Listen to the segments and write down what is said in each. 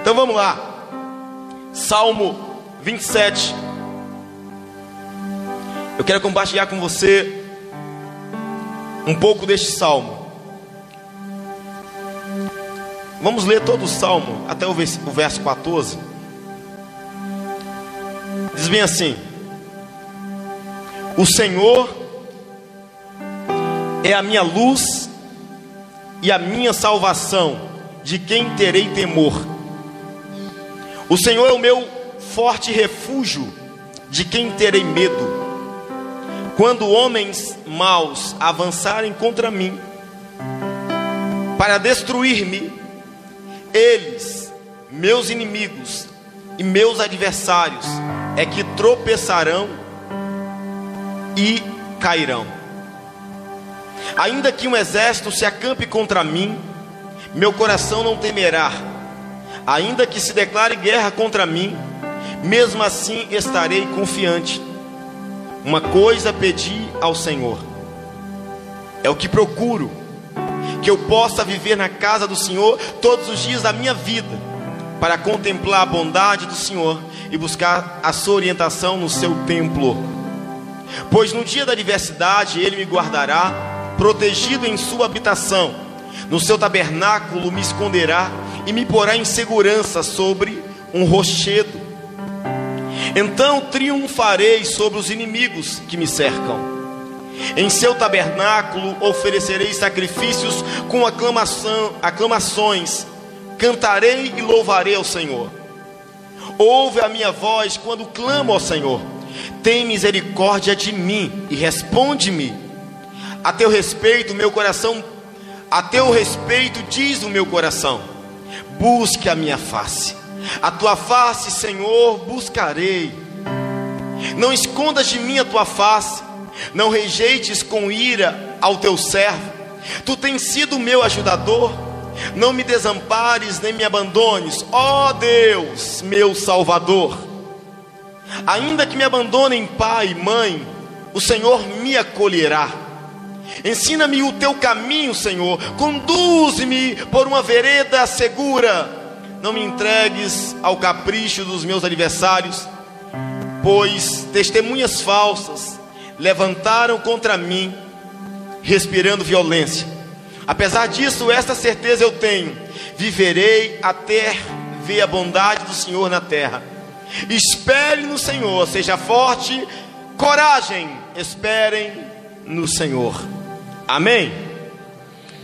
Então vamos lá. Salmo 27. Eu quero compartilhar com você um pouco deste salmo. Vamos ler todo o salmo até o verso 14. Diz bem assim: O Senhor é a minha luz e a minha salvação, de quem terei temor? O Senhor é o meu forte refúgio, de quem terei medo? Quando homens maus avançarem contra mim, para destruir-me, eles, meus inimigos e meus adversários, é que tropeçarão e cairão. Ainda que um exército se acampe contra mim, meu coração não temerá. Ainda que se declare guerra contra mim, mesmo assim estarei confiante. Uma coisa pedi ao Senhor, é o que procuro, que eu possa viver na casa do Senhor todos os dias da minha vida, para contemplar a bondade do Senhor e buscar a sua orientação no seu templo. Pois no dia da adversidade ele me guardará, protegido em sua habitação, no seu tabernáculo me esconderá e me porá em segurança sobre um rochedo. Então triunfarei sobre os inimigos que me cercam. Em seu tabernáculo oferecerei sacrifícios com aclamação, aclamações, cantarei e louvarei ao Senhor. Ouve a minha voz quando clamo ao Senhor. Tem misericórdia de mim e responde-me. A teu respeito, meu coração, a teu respeito diz o meu coração: busque a minha face. A tua face, Senhor, buscarei. Não escondas de mim a tua face não rejeites com ira ao teu servo. Tu tens sido meu ajudador. Não me desampares nem me abandones, ó Deus, meu Salvador. Ainda que me abandonem pai e mãe, o Senhor me acolherá. Ensina-me o teu caminho, Senhor. Conduze-me por uma vereda segura. Não me entregues ao capricho dos meus adversários, pois testemunhas falsas levantaram contra mim, respirando violência. Apesar disso, esta certeza eu tenho: viverei até ver a bondade do Senhor na terra. Espere no Senhor, seja forte, coragem, esperem no Senhor. Amém?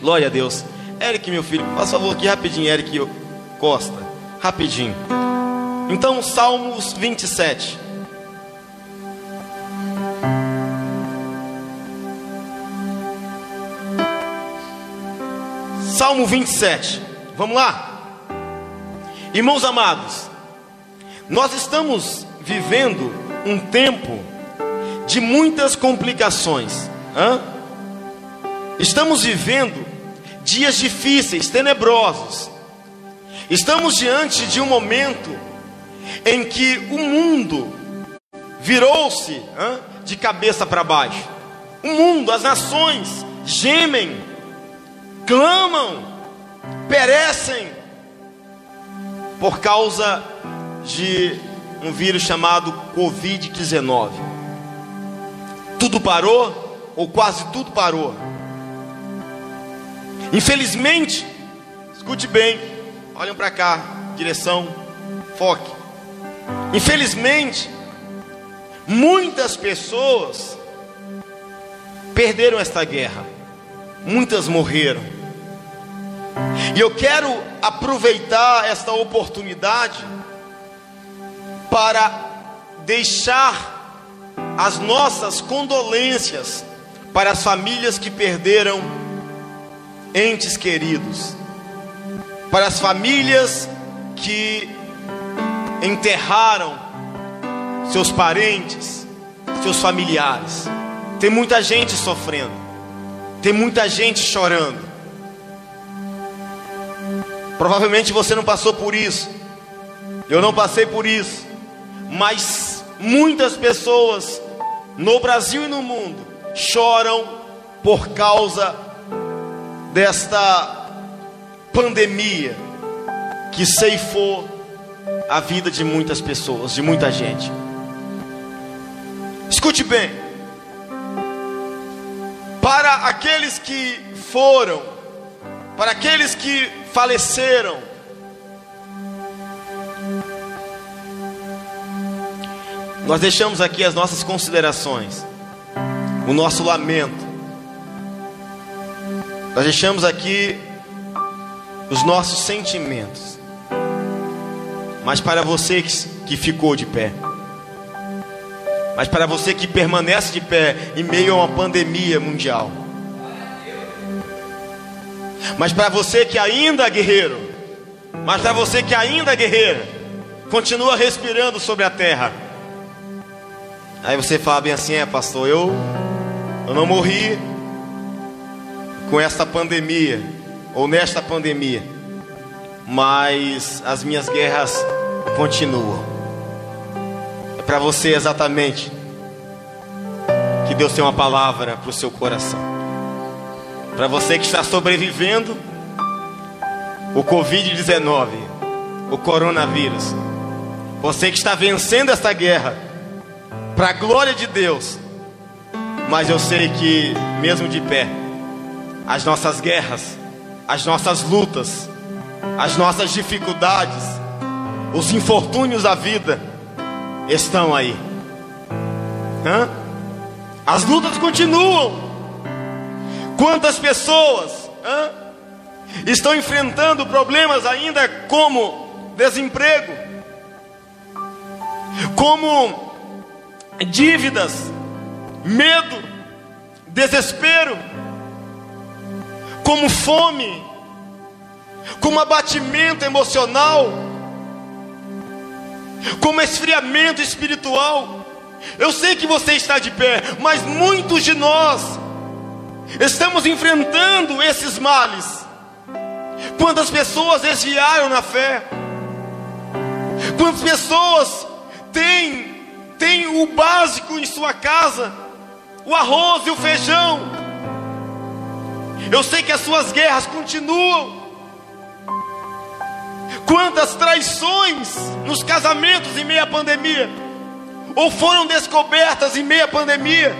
Glória a Deus. Eric, meu filho, faz favor aqui rapidinho, Eric Costa, rapidinho. Então, Salmos 27. Salmo 27. Vamos lá. Irmãos amados, nós estamos vivendo um tempo de muitas complicações. Hã? Estamos vivendo dias difíceis, tenebrosos. Estamos diante de um momento em que o mundo virou-se de cabeça para baixo. O mundo, as nações gemem clamam, perecem por causa de um vírus chamado Covid-19. Tudo parou, ou quase tudo parou. Infelizmente, escute bem, olhem para cá, direção, foque. Infelizmente, muitas pessoas perderam esta guerra, muitas morreram. E eu quero aproveitar esta oportunidade para deixar as nossas condolências para as famílias que perderam entes queridos, para as famílias que enterraram seus parentes, seus familiares. Tem muita gente sofrendo, tem muita gente chorando. Provavelmente você não passou por isso. Eu não passei por isso. Mas muitas pessoas no Brasil e no mundo choram por causa desta pandemia que ceifou a vida de muitas pessoas, de muita gente. Escute bem. Para aqueles que foram, para aqueles que faleceram, nós deixamos aqui as nossas considerações, o nosso lamento, nós deixamos aqui os nossos sentimentos, mas para você que, ficou de pé, mas para você que permanece de pé em meio a uma pandemia mundial. Mas para você que ainda é guerreiro, mas para você que ainda é guerreira, continua respirando sobre a terra. Aí você fala bem assim: é, pastor, eu, eu não morri com esta pandemia, ou nesta pandemia, mas as minhas guerras continuam para você exatamente que Deus tem uma palavra para o seu coração. Para você que está sobrevivendo o Covid-19, o coronavírus. Você que está vencendo essa guerra para a glória de Deus. Mas eu sei que mesmo de pé, as nossas guerras, as nossas lutas, as nossas dificuldades, os infortúnios da vida estão aí. Hã? As lutas continuam. Quantas pessoas hã? estão enfrentando problemas ainda como desemprego, como dívidas, medo, desespero, como fome, como abatimento emocional como esfriamento espiritual. Eu sei que você está de pé, mas muitos de nós estamos enfrentando esses males. Quantas pessoas desviaram na fé? Quantas pessoas têm, têm o básico em sua casa, o arroz e o feijão? Eu sei que as suas guerras continuam. Quantas traições nos casamentos em meio à pandemia, ou foram descobertas em meio à pandemia.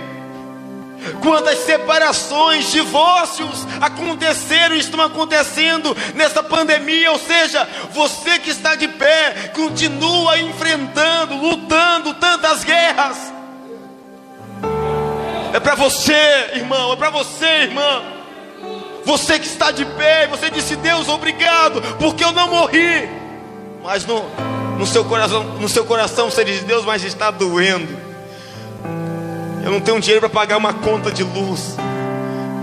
Quantas separações, divórcios aconteceram e estão acontecendo nessa pandemia, ou seja, você que está de pé, continua enfrentando, lutando tantas guerras. É para você, irmão, é para você, irmã. Você que está de pé, você disse: Deus, obrigado, porque eu não morri. Mas no, no, seu coração, no seu coração você diz: Deus, mas está doendo. Eu não tenho dinheiro para pagar uma conta de luz.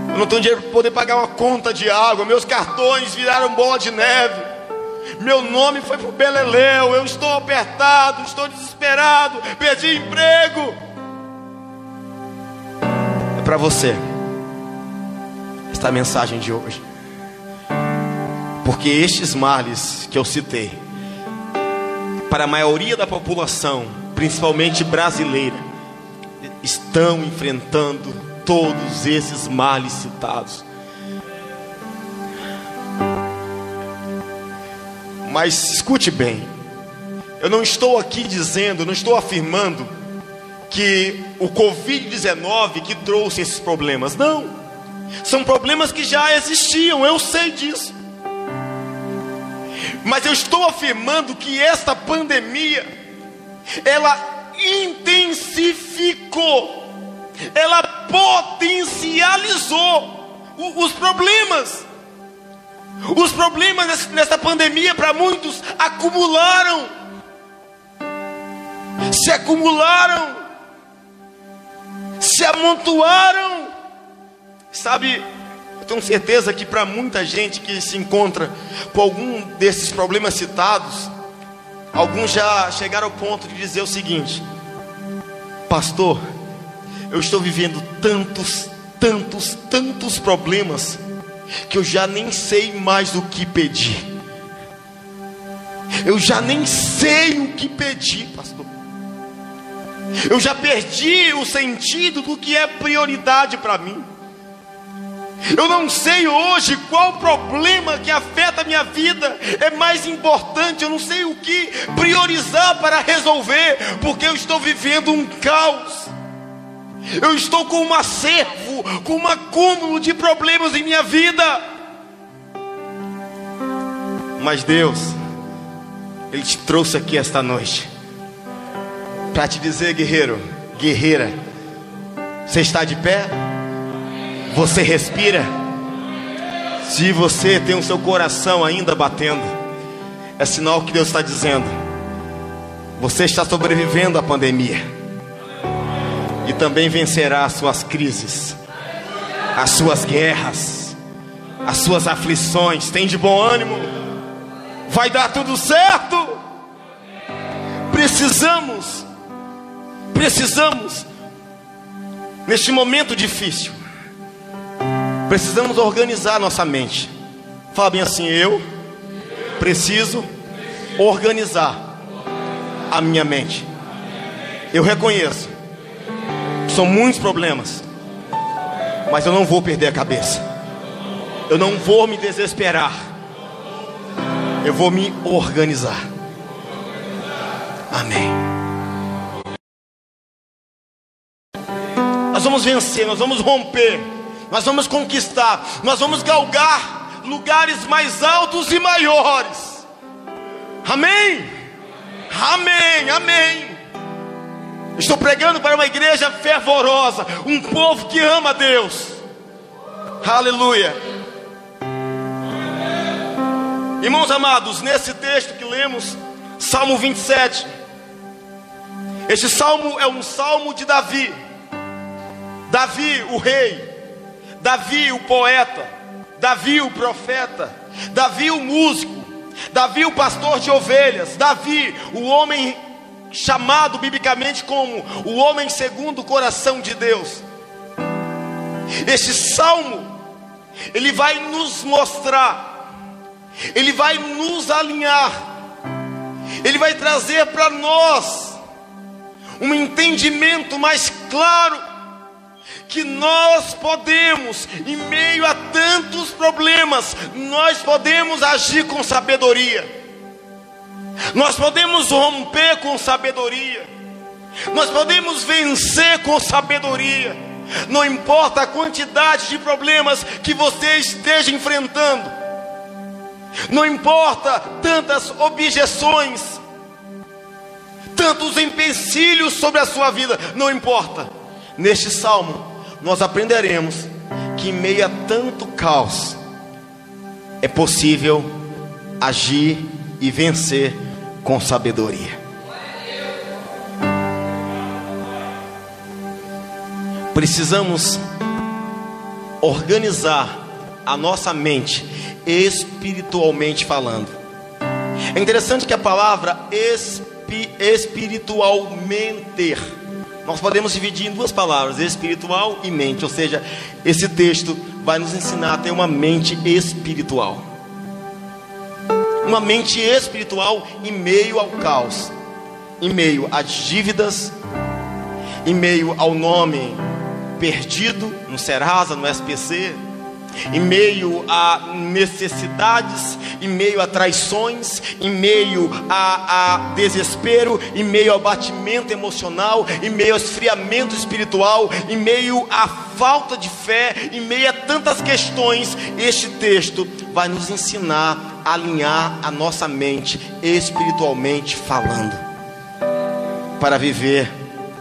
Eu não tenho dinheiro para poder pagar uma conta de água. Meus cartões viraram bola de neve. Meu nome foi para o Beleléu. Eu estou apertado, estou desesperado. Perdi emprego. É para você esta mensagem de hoje. Porque estes males que eu citei, para a maioria da população, principalmente brasileira, estão enfrentando todos esses males citados. Mas escute bem, eu não estou aqui dizendo, não estou afirmando que o Covid-19 que trouxe esses problemas, não. São problemas que já existiam, eu sei disso. Mas eu estou afirmando que esta pandemia ela intensificou, ela potencializou os problemas. Os problemas nessa pandemia para muitos acumularam, se acumularam, se amontoaram Sabe, eu tenho certeza que para muita gente que se encontra com algum desses problemas citados, alguns já chegaram ao ponto de dizer o seguinte: Pastor, eu estou vivendo tantos, tantos, tantos problemas que eu já nem sei mais o que pedir. Eu já nem sei o que pedir, pastor. Eu já perdi o sentido do que é prioridade para mim. Eu não sei hoje qual problema que afeta a minha vida é mais importante. Eu não sei o que priorizar para resolver, porque eu estou vivendo um caos. Eu estou com um acervo, com um acúmulo de problemas em minha vida. Mas Deus, Ele te trouxe aqui esta noite para te dizer, guerreiro, guerreira, você está de pé? Você respira? Se você tem o seu coração ainda batendo, é sinal que Deus está dizendo: você está sobrevivendo à pandemia e também vencerá as suas crises, as suas guerras, as suas aflições. Tem de bom ânimo, vai dar tudo certo. Precisamos, precisamos, neste momento difícil, Precisamos organizar nossa mente. Fala bem assim: eu preciso organizar a minha mente. Eu reconheço, são muitos problemas, mas eu não vou perder a cabeça. Eu não vou me desesperar. Eu vou me organizar. Amém. Nós vamos vencer, nós vamos romper nós vamos conquistar, nós vamos galgar lugares mais altos e maiores. Amém? Amém, amém. Estou pregando para uma igreja fervorosa, um povo que ama Deus. Aleluia. Irmãos amados, nesse texto que lemos, Salmo 27. Este salmo é um salmo de Davi. Davi, o rei, Davi o poeta, Davi o profeta, Davi o músico, Davi o pastor de ovelhas, Davi o homem chamado biblicamente como o homem segundo o coração de Deus. Este salmo, ele vai nos mostrar, ele vai nos alinhar, ele vai trazer para nós um entendimento mais claro que nós podemos, em meio a tantos problemas, nós podemos agir com sabedoria. Nós podemos romper com sabedoria. Nós podemos vencer com sabedoria. Não importa a quantidade de problemas que você esteja enfrentando. Não importa tantas objeções, tantos empecilhos sobre a sua vida, não importa. Neste salmo, nós aprenderemos que em meio a tanto caos é possível agir e vencer com sabedoria. Precisamos organizar a nossa mente espiritualmente falando. É interessante que a palavra espi, espiritualmente nós podemos dividir em duas palavras, espiritual e mente. Ou seja, esse texto vai nos ensinar a ter uma mente espiritual. Uma mente espiritual em meio ao caos, em meio às dívidas, em meio ao nome perdido no Serasa, no SPC, em meio a necessidades, em meio a traições, em meio a, a desespero, em meio ao batimento emocional, em meio ao esfriamento espiritual, em meio à falta de fé, em meio a tantas questões, este texto vai nos ensinar a alinhar a nossa mente espiritualmente falando, para viver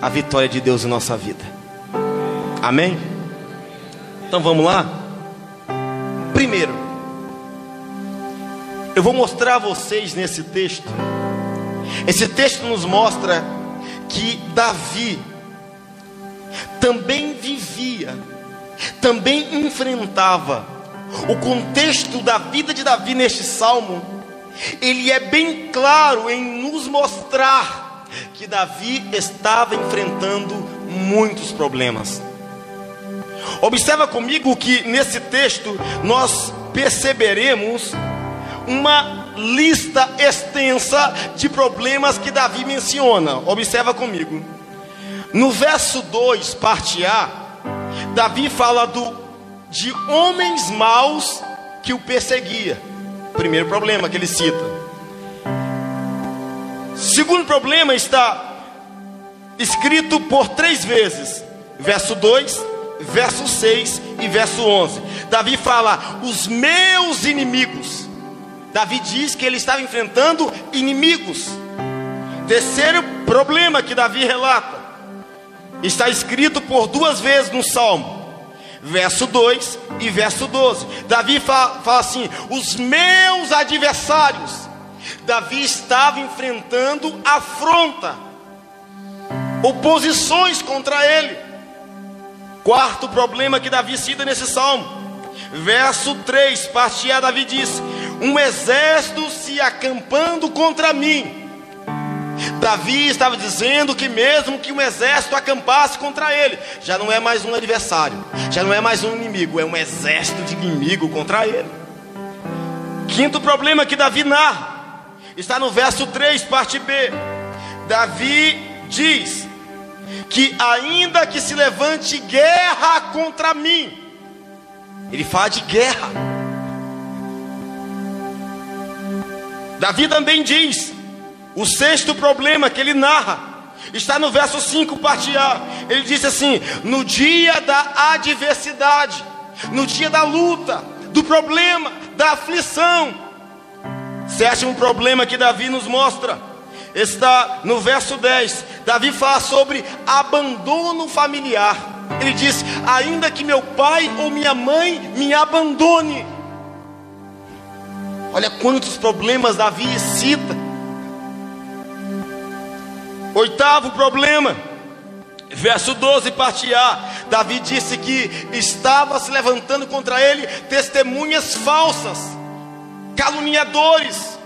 a vitória de Deus em nossa vida. Amém? Então vamos lá? Primeiro, eu vou mostrar a vocês nesse texto. Esse texto nos mostra que Davi também vivia, também enfrentava o contexto da vida de Davi neste salmo. Ele é bem claro em nos mostrar que Davi estava enfrentando muitos problemas. Observa comigo que nesse texto nós perceberemos uma lista extensa de problemas que Davi menciona. Observa comigo. No verso 2, parte A, Davi fala do de homens maus que o perseguia. Primeiro problema que ele cita. Segundo problema está escrito por três vezes, verso 2, verso 6 e verso 11. Davi fala: Os meus inimigos. Davi diz que ele estava enfrentando inimigos. Terceiro problema que Davi relata está escrito por duas vezes no Salmo, verso 2 e verso 12. Davi fala, fala assim: Os meus adversários. Davi estava enfrentando afronta, oposições contra ele. Quarto problema que Davi cita nesse salmo, verso 3, parte A, Davi diz: Um exército se acampando contra mim. Davi estava dizendo que mesmo que um exército acampasse contra ele, já não é mais um adversário, já não é mais um inimigo, é um exército de inimigo contra ele. Quinto problema que Davi narra, está no verso 3, parte B. Davi diz: que ainda que se levante guerra contra mim, ele fala de guerra. Davi também diz, o sexto problema que ele narra, está no verso 5, parte A. Ele disse assim: no dia da adversidade, no dia da luta, do problema, da aflição. Sétimo problema que Davi nos mostra está no verso 10. Davi fala sobre abandono familiar. Ele diz: Ainda que meu pai ou minha mãe me abandone. Olha quantos problemas Davi cita. Oitavo problema, verso 12, parte A. Davi disse que estava se levantando contra ele testemunhas falsas, caluniadores,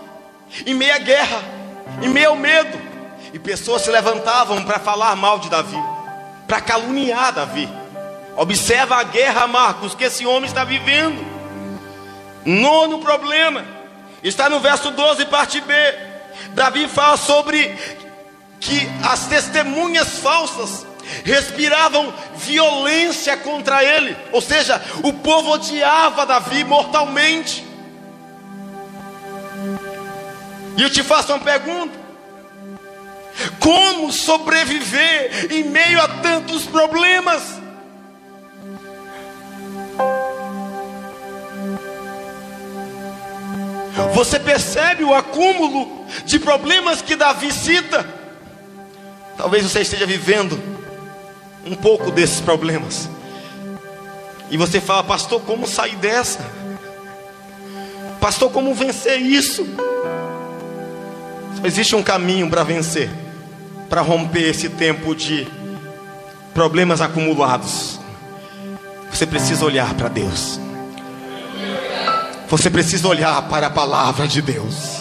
em meia guerra em meio ao medo. E pessoas se levantavam para falar mal de Davi, para caluniar Davi. Observa a guerra, Marcos, que esse homem está vivendo. Nono problema está no verso 12, parte B. Davi fala sobre que as testemunhas falsas respiravam violência contra ele, ou seja, o povo odiava Davi mortalmente. E eu te faço uma pergunta: como sobreviver em meio a tantos problemas? Você percebe o acúmulo de problemas que Davi cita? Talvez você esteja vivendo um pouco desses problemas. E você fala, pastor, como sair dessa? Pastor, como vencer isso? Existe um caminho para vencer, para romper esse tempo de problemas acumulados. Você precisa olhar para Deus. Você precisa olhar para a palavra de Deus.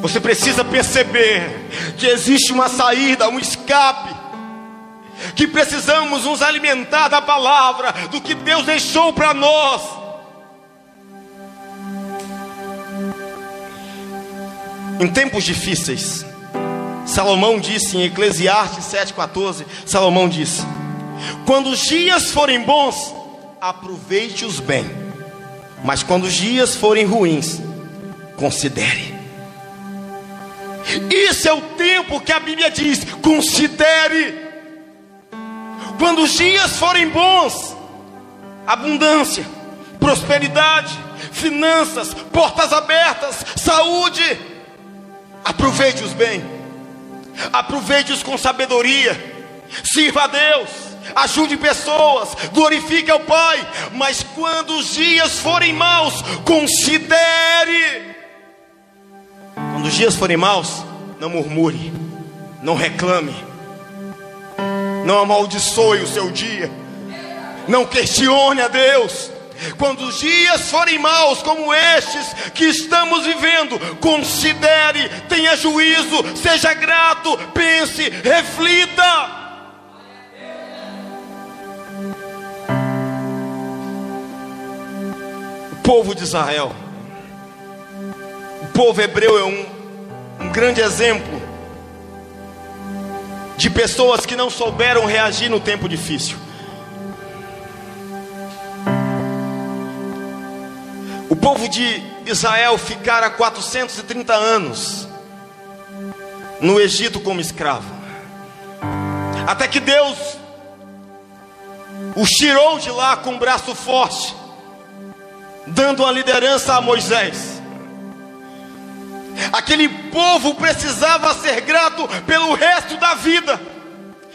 Você precisa perceber que existe uma saída, um escape. Que precisamos nos alimentar da palavra, do que Deus deixou para nós. Em tempos difíceis, Salomão disse em Eclesiastes 7,14: Salomão disse: Quando os dias forem bons, aproveite-os bem, mas quando os dias forem ruins, considere. Isso é o tempo que a Bíblia diz: considere. Quando os dias forem bons, abundância, prosperidade, finanças, portas abertas, saúde Aproveite-os bem, aproveite-os com sabedoria, sirva a Deus, ajude pessoas, glorifique ao Pai, mas quando os dias forem maus, considere. Quando os dias forem maus, não murmure, não reclame, não amaldiçoe o seu dia, não questione a Deus. Quando os dias forem maus, como estes que estamos vivendo, considere, tenha juízo, seja grato, pense, reflita. O povo de Israel, o povo hebreu é um, um grande exemplo de pessoas que não souberam reagir no tempo difícil. O povo de Israel ficara 430 anos no Egito como escravo. Até que Deus o tirou de lá com um braço forte, dando uma liderança a Moisés. Aquele povo precisava ser grato pelo resto da vida.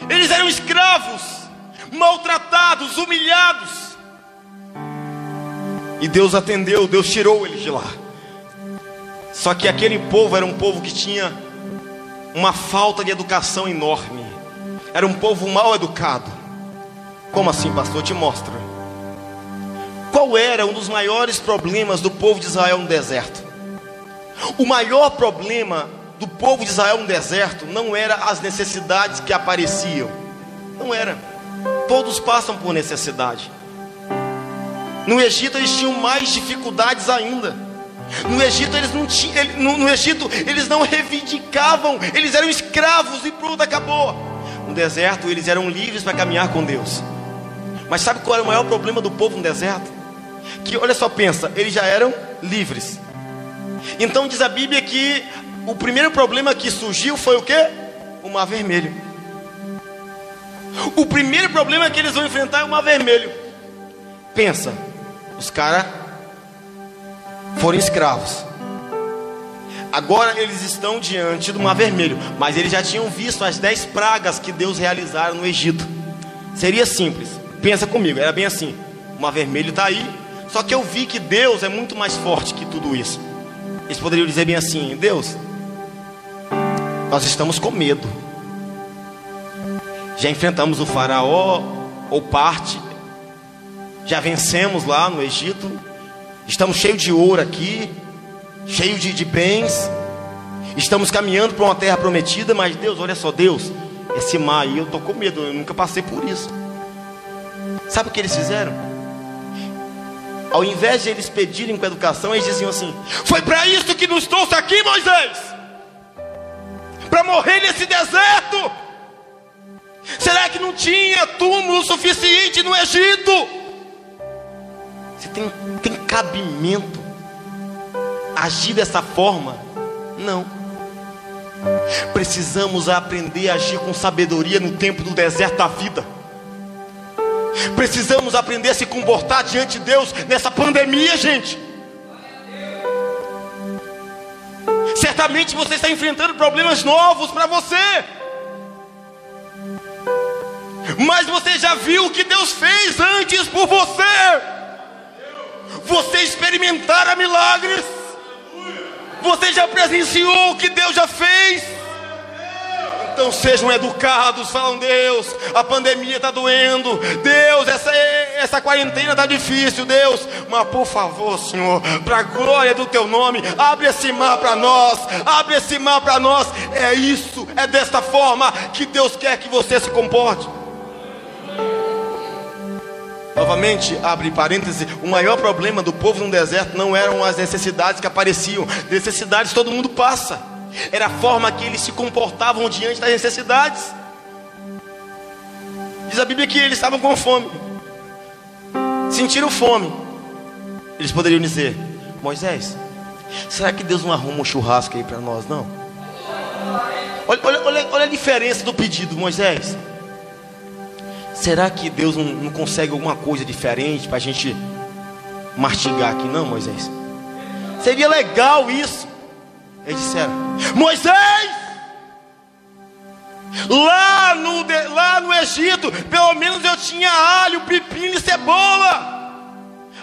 Eles eram escravos, maltratados, humilhados. E Deus atendeu, Deus tirou eles de lá. Só que aquele povo era um povo que tinha uma falta de educação enorme. Era um povo mal educado. Como assim, pastor? Te mostra. Qual era um dos maiores problemas do povo de Israel no deserto? O maior problema do povo de Israel no deserto não era as necessidades que apareciam. Não era. Todos passam por necessidade. No Egito eles tinham mais dificuldades ainda. No Egito eles não tinham, no, no Egito eles não reivindicavam, eles eram escravos e pronto, acabou. No deserto eles eram livres para caminhar com Deus. Mas sabe qual era o maior problema do povo no deserto? Que olha só, pensa, eles já eram livres. Então diz a Bíblia que o primeiro problema que surgiu foi o que? O mar vermelho. O primeiro problema que eles vão enfrentar é o mar vermelho. Pensa, os caras foram escravos. Agora eles estão diante do Mar Vermelho, mas eles já tinham visto as dez pragas que Deus realizara no Egito. Seria simples, pensa comigo, era bem assim: o Mar Vermelho está aí, só que eu vi que Deus é muito mais forte que tudo isso. Eles poderiam dizer bem assim: Deus, nós estamos com medo, já enfrentamos o Faraó, ou parte, já vencemos lá no Egito, estamos cheios de ouro aqui, cheio de, de bens, estamos caminhando para uma terra prometida, mas Deus, olha só, Deus, esse mar aí eu estou com medo, eu nunca passei por isso. Sabe o que eles fizeram? Ao invés de eles pedirem com educação, eles diziam assim: Foi para isso que nos trouxe aqui, Moisés? Para morrer nesse deserto? Será que não tinha túmulo suficiente no Egito? Você tem, tem cabimento agir dessa forma? Não. Precisamos aprender a agir com sabedoria no tempo do deserto da vida. Precisamos aprender a se comportar diante de Deus nessa pandemia, gente. Certamente você está enfrentando problemas novos para você. Mas você já viu o que Deus fez antes por você você experimentara milagres, você já presenciou o que Deus já fez. Então sejam educados, falam Deus, a pandemia está doendo, Deus, essa, essa quarentena está difícil, Deus, mas por favor, Senhor, para a glória do Teu nome, abre esse mar para nós, abre esse mar para nós. É isso, é desta forma que Deus quer que você se comporte. Novamente, abre parênteses, o maior problema do povo no deserto não eram as necessidades que apareciam, necessidades todo mundo passa, era a forma que eles se comportavam diante das necessidades. Diz a Bíblia que eles estavam com fome, sentiram fome. Eles poderiam dizer: Moisés, será que Deus não arruma um churrasco aí para nós? Não. Olha, olha, olha a diferença do pedido, Moisés. Será que Deus não, não consegue alguma coisa diferente para a gente mastigar aqui, não, Moisés? Seria legal isso. Eles disseram: Moisés, lá no, lá no Egito, pelo menos eu tinha alho, pepino e cebola.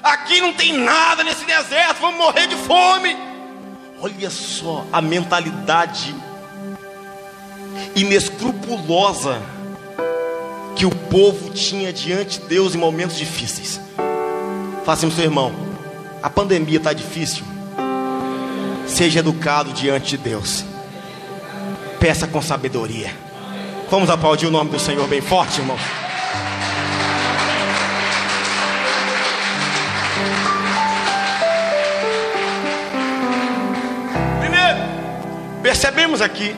Aqui não tem nada nesse deserto, vamos morrer de fome. Olha só a mentalidade inescrupulosa que o povo tinha diante de Deus em momentos difíceis. Faça assim, seu irmão, a pandemia está difícil. Seja educado diante de Deus. Peça com sabedoria. Vamos aplaudir o nome do Senhor bem forte, irmão. Primeiro, percebemos aqui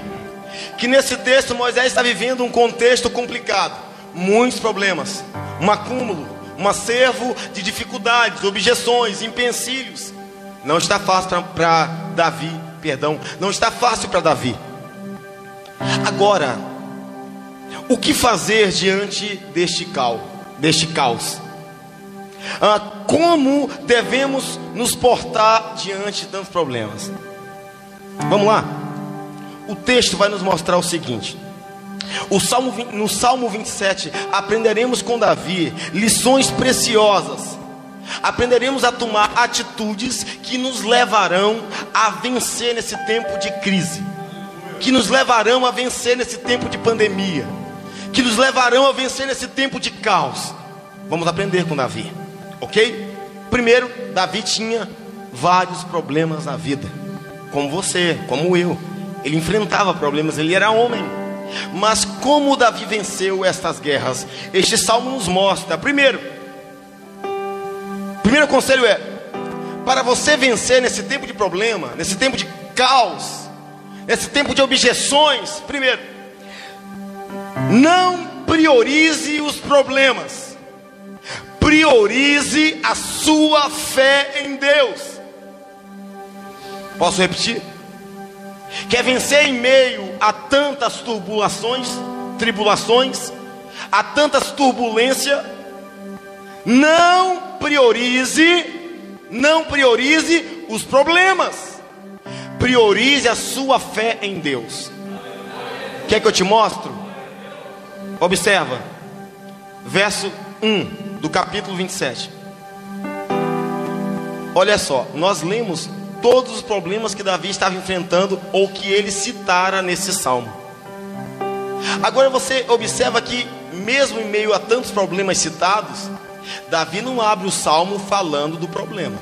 que nesse texto Moisés está vivendo um contexto complicado muitos problemas, um acúmulo, um acervo de dificuldades, objeções, empecilhos. Não está fácil para Davi, perdão, não está fácil para Davi. Agora, o que fazer diante deste caos? Deste caos? Ah, como devemos nos portar diante de tantos problemas? Vamos lá. O texto vai nos mostrar o seguinte: o Salmo, no Salmo 27, aprenderemos com Davi lições preciosas. Aprenderemos a tomar atitudes que nos levarão a vencer nesse tempo de crise, que nos levarão a vencer nesse tempo de pandemia, que nos levarão a vencer nesse tempo de caos. Vamos aprender com Davi, ok? Primeiro, Davi tinha vários problemas na vida, como você, como eu. Ele enfrentava problemas, ele era homem. Mas como Davi venceu estas guerras? Este salmo nos mostra. Primeiro, primeiro conselho é: para você vencer nesse tempo de problema, nesse tempo de caos, nesse tempo de objeções, primeiro, não priorize os problemas, priorize a sua fé em Deus. Posso repetir? Quer vencer em meio a tantas turbulações, tribulações, a tantas turbulências? Não priorize, não priorize os problemas. Priorize a sua fé em Deus. Quer que eu te mostre? Observa, verso 1 do capítulo 27. Olha só, nós lemos todos os problemas que Davi estava enfrentando ou que ele citara nesse salmo. Agora você observa que, mesmo em meio a tantos problemas citados, Davi não abre o salmo falando do problema.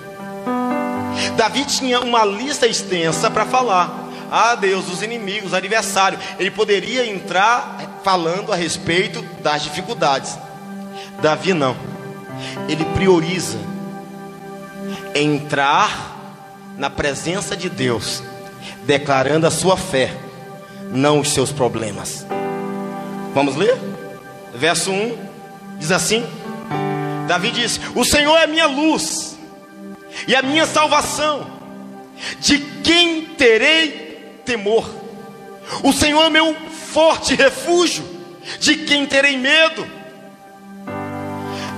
Davi tinha uma lista extensa para falar. Ah, Deus, os inimigos, adversário. Ele poderia entrar falando a respeito das dificuldades. Davi não. Ele prioriza entrar na presença de Deus, declarando a sua fé, não os seus problemas. Vamos ler? Verso 1 diz assim: Davi diz: O Senhor é minha luz e a minha salvação, de quem terei temor? O Senhor é meu forte refúgio, de quem terei medo?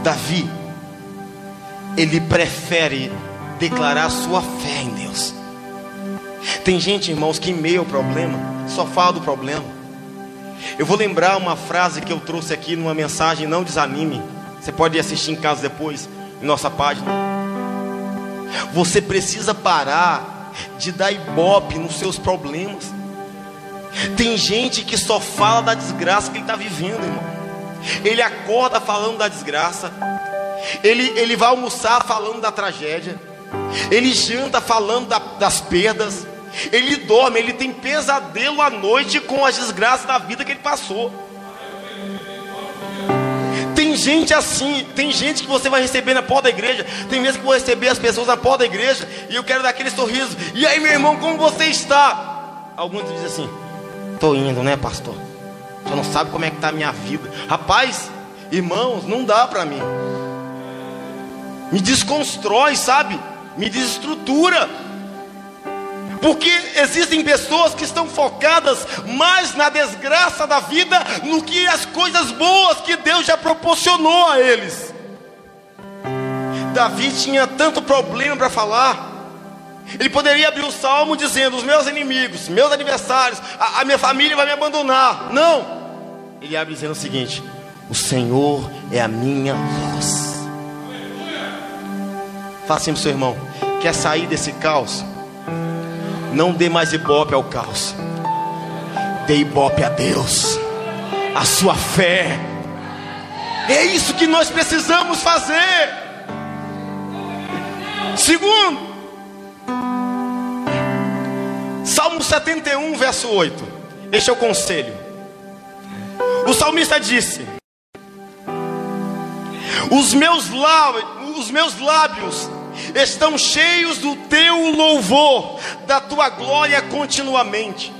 Davi, ele prefere declarar sua fé em Deus. Tem gente, irmãos, que em meio ao problema só fala do problema. Eu vou lembrar uma frase que eu trouxe aqui numa mensagem, não desanime. Você pode assistir em casa depois, em nossa página. Você precisa parar de dar ibope nos seus problemas. Tem gente que só fala da desgraça que ele está vivendo, irmão. Ele acorda falando da desgraça. Ele, ele vai almoçar falando da tragédia. Ele janta falando da, das perdas. Ele dorme, ele tem pesadelo à noite com as desgraças da vida que ele passou. Tem gente assim, tem gente que você vai receber na porta da igreja. Tem vezes que vou receber as pessoas na porta da igreja e eu quero dar aquele sorriso. E aí, meu irmão, como você está? Alguns dizem assim: Estou indo, né, pastor? Você não sabe como é que está a minha vida. Rapaz, irmãos, não dá para mim. Me desconstrói, sabe? Me desestrutura. Porque existem pessoas que estão focadas mais na desgraça da vida no que as coisas boas que Deus já proporcionou a eles. Davi tinha tanto problema para falar. Ele poderia abrir o salmo dizendo: Os meus inimigos, meus adversários, a, a minha família vai me abandonar. Não. Ele abre dizendo o seguinte: O Senhor é a minha voz. Fala assim para o seu irmão: quer sair desse caos? Não dê mais ibope ao caos, dê ibope a Deus, a sua fé. É isso que nós precisamos fazer. Segundo, Salmo 71, verso 8. Este é o conselho. O salmista disse: Os meus lábios, os meus lábios estão cheios do teu louvor, da tua glória continuamente.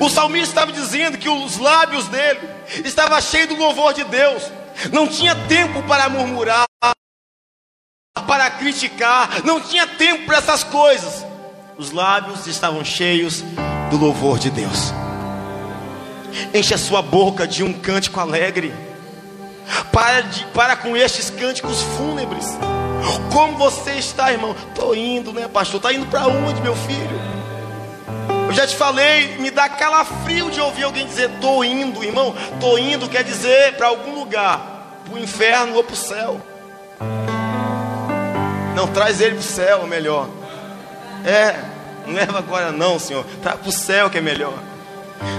O salmista estava dizendo que os lábios dele estavam cheios do louvor de Deus, não tinha tempo para murmurar, para criticar, não tinha tempo para essas coisas. Os lábios estavam cheios do louvor de Deus. Enche a sua boca de um cântico alegre. Para, de, para com estes cânticos fúnebres. Como você está, irmão? Estou indo, né, pastor? Está indo para onde, meu filho? Eu já te falei, me dá calafrio de ouvir alguém dizer estou indo, irmão. Estou indo quer dizer para algum lugar, para o inferno ou para o céu. Não, traz ele para o céu, melhor. É, não leva agora não, Senhor. Traz para o céu que é melhor.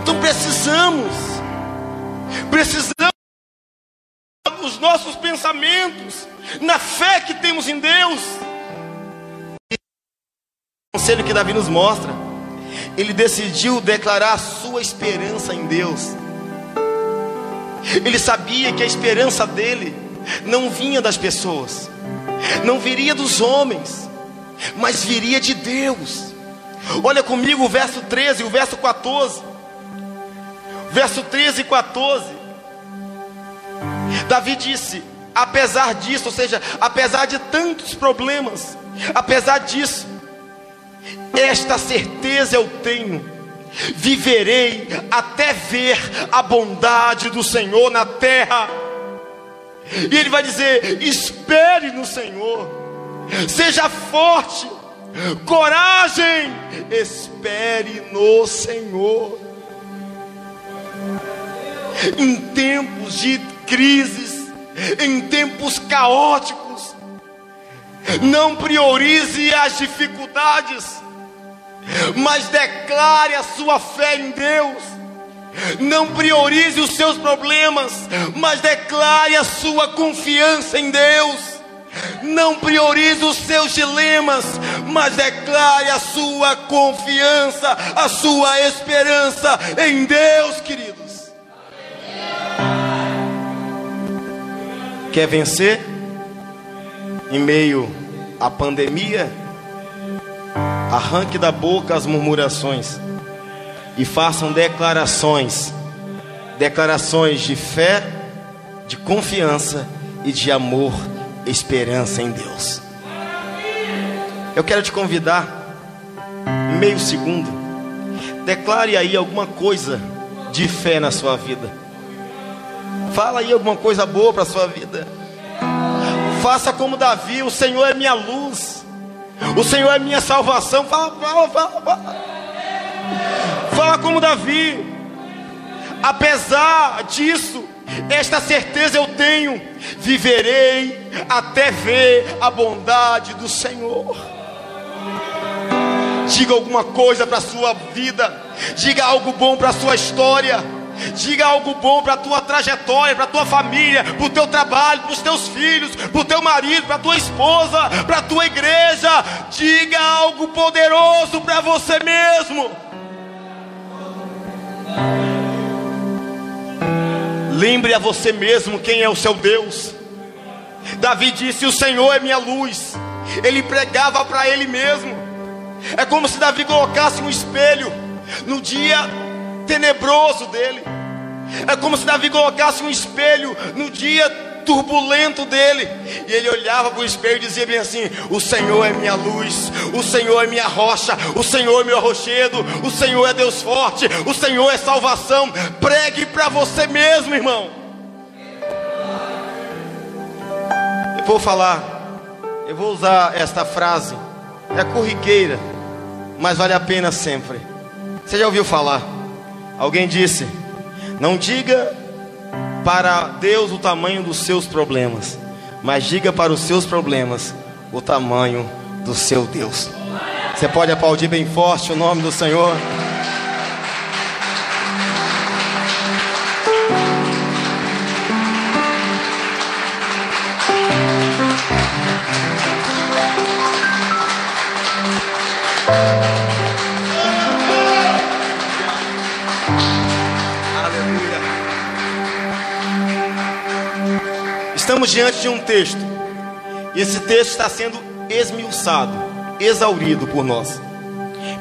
Então precisamos, precisamos os nossos pensamentos, na fé que temos em Deus. O conselho que Davi nos mostra, ele decidiu declarar a sua esperança em Deus. Ele sabia que a esperança dele não vinha das pessoas, não viria dos homens, mas viria de Deus. Olha comigo o verso 13 e o verso 14. Verso 13 e 14. Davi disse: apesar disso, ou seja, apesar de tantos problemas, apesar disso, esta certeza eu tenho, viverei até ver a bondade do Senhor na terra. E ele vai dizer: espere no Senhor, seja forte, coragem, espere no Senhor. Em tempos de crises, em tempos caóticos, não priorize as dificuldades, mas declare a sua fé em Deus. Não priorize os seus problemas, mas declare a sua confiança em Deus. Não priorize os seus dilemas, mas declare a sua confiança, a sua esperança em Deus, queridos. Quer vencer em meio à pandemia? Arranque da boca as murmurações e façam declarações, declarações de fé, de confiança e de amor, esperança em Deus. Eu quero te convidar, meio segundo, declare aí alguma coisa de fé na sua vida. Fala aí alguma coisa boa para a sua vida. Faça como Davi, o Senhor é minha luz. O Senhor é minha salvação. Fala, fala, fala, fala. Fala como Davi. Apesar disso, esta certeza eu tenho: viverei até ver a bondade do Senhor. Diga alguma coisa para a sua vida, diga algo bom para a sua história. Diga algo bom para a tua trajetória, para a tua família, para o teu trabalho, para os teus filhos, para o teu marido, para a tua esposa, para a tua igreja. Diga algo poderoso para você mesmo. Lembre a você mesmo quem é o seu Deus. Davi disse: O Senhor é minha luz. Ele pregava para ele mesmo. É como se Davi colocasse um espelho no dia tenebroso dele. É como se Davi colocasse um espelho no dia turbulento dele. E ele olhava para o espelho e dizia bem assim: O Senhor é minha luz, o Senhor é minha rocha, o Senhor é meu rochedo, o Senhor é Deus forte, o Senhor é salvação. Pregue para você mesmo, irmão. Eu vou falar, eu vou usar esta frase, é corriqueira, mas vale a pena sempre. Você já ouviu falar? Alguém disse: Não diga para Deus o tamanho dos seus problemas, mas diga para os seus problemas o tamanho do seu Deus. Você pode aplaudir bem forte o nome do Senhor. Estamos diante de um texto, esse texto está sendo esmiuçado, exaurido por nós.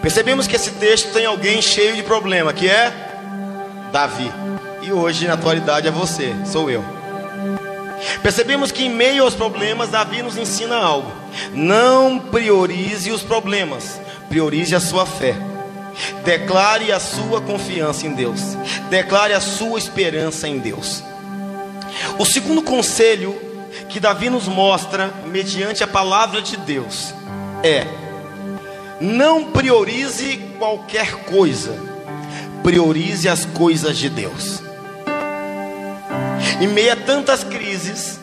Percebemos que esse texto tem alguém cheio de problema, que é Davi. E hoje, na atualidade, é você, sou eu. Percebemos que em meio aos problemas, Davi nos ensina algo. Não priorize os problemas, priorize a sua fé. Declare a sua confiança em Deus. Declare a sua esperança em Deus. O segundo conselho que Davi nos mostra, mediante a palavra de Deus, é: não priorize qualquer coisa, priorize as coisas de Deus. Em meio a tantas crises,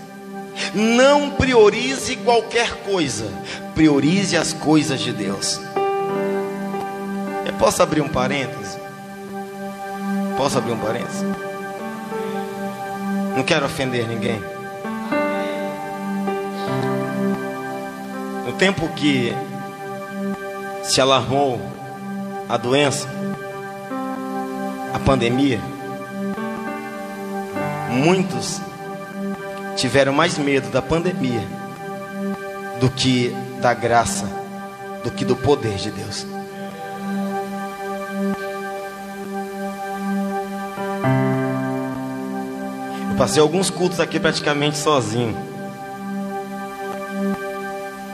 não priorize qualquer coisa, priorize as coisas de Deus. Eu posso abrir um parêntese? Posso abrir um parêntese? Não quero ofender ninguém. No tempo que se alarmou a doença, a pandemia, muitos tiveram mais medo da pandemia do que da graça, do que do poder de Deus. Passei alguns cultos aqui praticamente sozinho.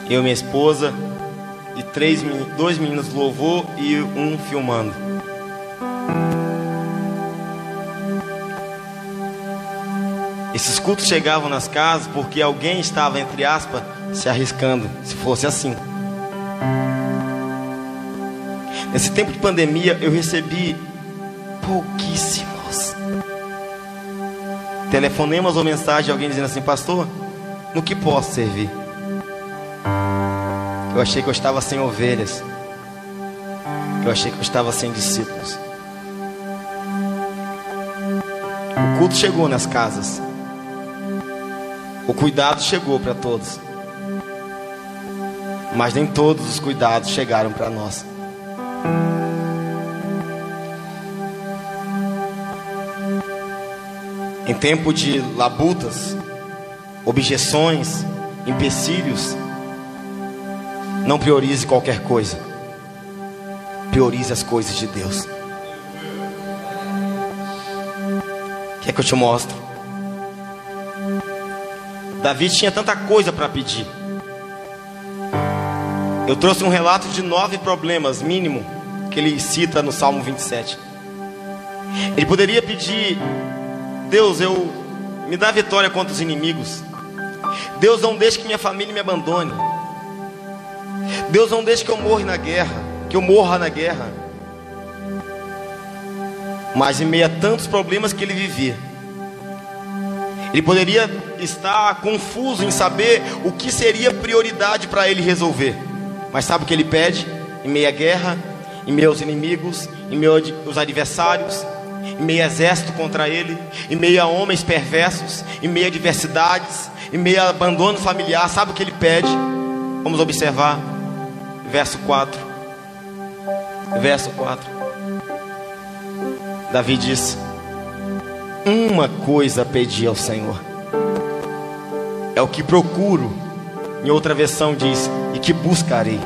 Eu, minha esposa e três, dois meninos louvor e um filmando. Esses cultos chegavam nas casas porque alguém estava, entre aspas, se arriscando, se fosse assim. Nesse tempo de pandemia, eu recebi pouquíssimos telefonemas ou mensagem de alguém dizendo assim: Pastor, no que posso servir? Eu achei que eu estava sem ovelhas. Eu achei que eu estava sem discípulos. O culto chegou nas casas. O cuidado chegou para todos, mas nem todos os cuidados chegaram para nós. Em tempo de labutas, objeções, empecilhos, não priorize qualquer coisa, priorize as coisas de Deus. Quer que eu te mostre? Davi tinha tanta coisa para pedir. Eu trouxe um relato de nove problemas, mínimo, que ele cita no Salmo 27. Ele poderia pedir: Deus, eu me dá vitória contra os inimigos. Deus, não deixe que minha família me abandone. Deus, não deixe que eu morra na guerra, que eu morra na guerra. Mas em meio a tantos problemas que ele vivia, ele poderia estar confuso em saber o que seria prioridade para ele resolver. Mas sabe o que ele pede? Em meio à guerra, em aos inimigos, em aos adversários, em meio exército contra ele, em meio a homens perversos, em meio a adversidades, em meio a abandono familiar. Sabe o que ele pede? Vamos observar. Verso 4. Verso 4. Davi diz: uma coisa pedi ao Senhor, é o que procuro. Em outra versão diz: e que buscarei,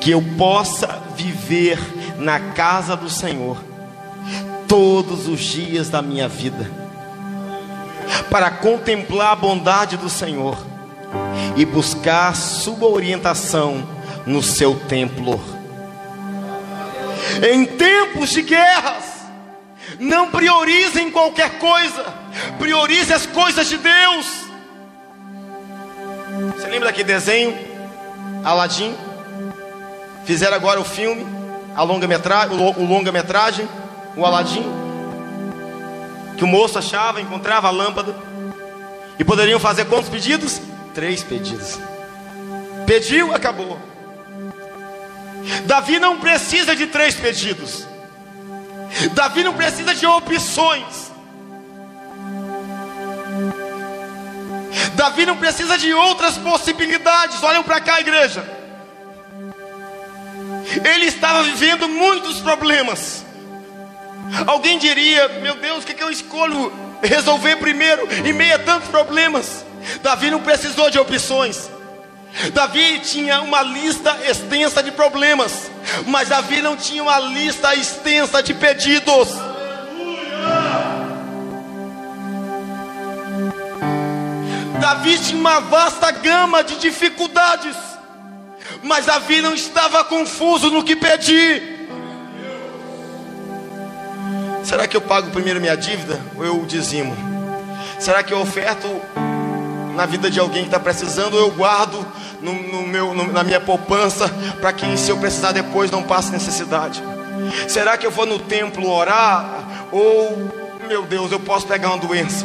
que eu possa viver na casa do Senhor todos os dias da minha vida, para contemplar a bondade do Senhor e buscar sua orientação no seu templo. Em tempos de guerras, não priorizem qualquer coisa, priorize as coisas de Deus. Você lembra daquele desenho? Aladim? Fizeram agora o filme, a longa-metragem, o longa-metragem, o Aladim. Que o moço achava, encontrava a lâmpada. E poderiam fazer quantos pedidos? Três pedidos. Pediu, acabou. Davi não precisa de três pedidos. Davi não precisa de opções. Davi não precisa de outras possibilidades. Olhem para cá, igreja. Ele estava vivendo muitos problemas. Alguém diria: Meu Deus, o que, que eu escolho resolver primeiro em meio a tantos problemas? Davi não precisou de opções. Davi tinha uma lista extensa de problemas, mas Davi não tinha uma lista extensa de pedidos. Davi tinha uma vasta gama de dificuldades, mas Davi não estava confuso no que pedir. Será que eu pago primeiro minha dívida ou eu dizimo? Será que eu oferto na vida de alguém que está precisando ou eu guardo no, no meu, no, na minha poupança para que se eu precisar depois não passe necessidade? Será que eu vou no templo orar ou, meu Deus, eu posso pegar uma doença?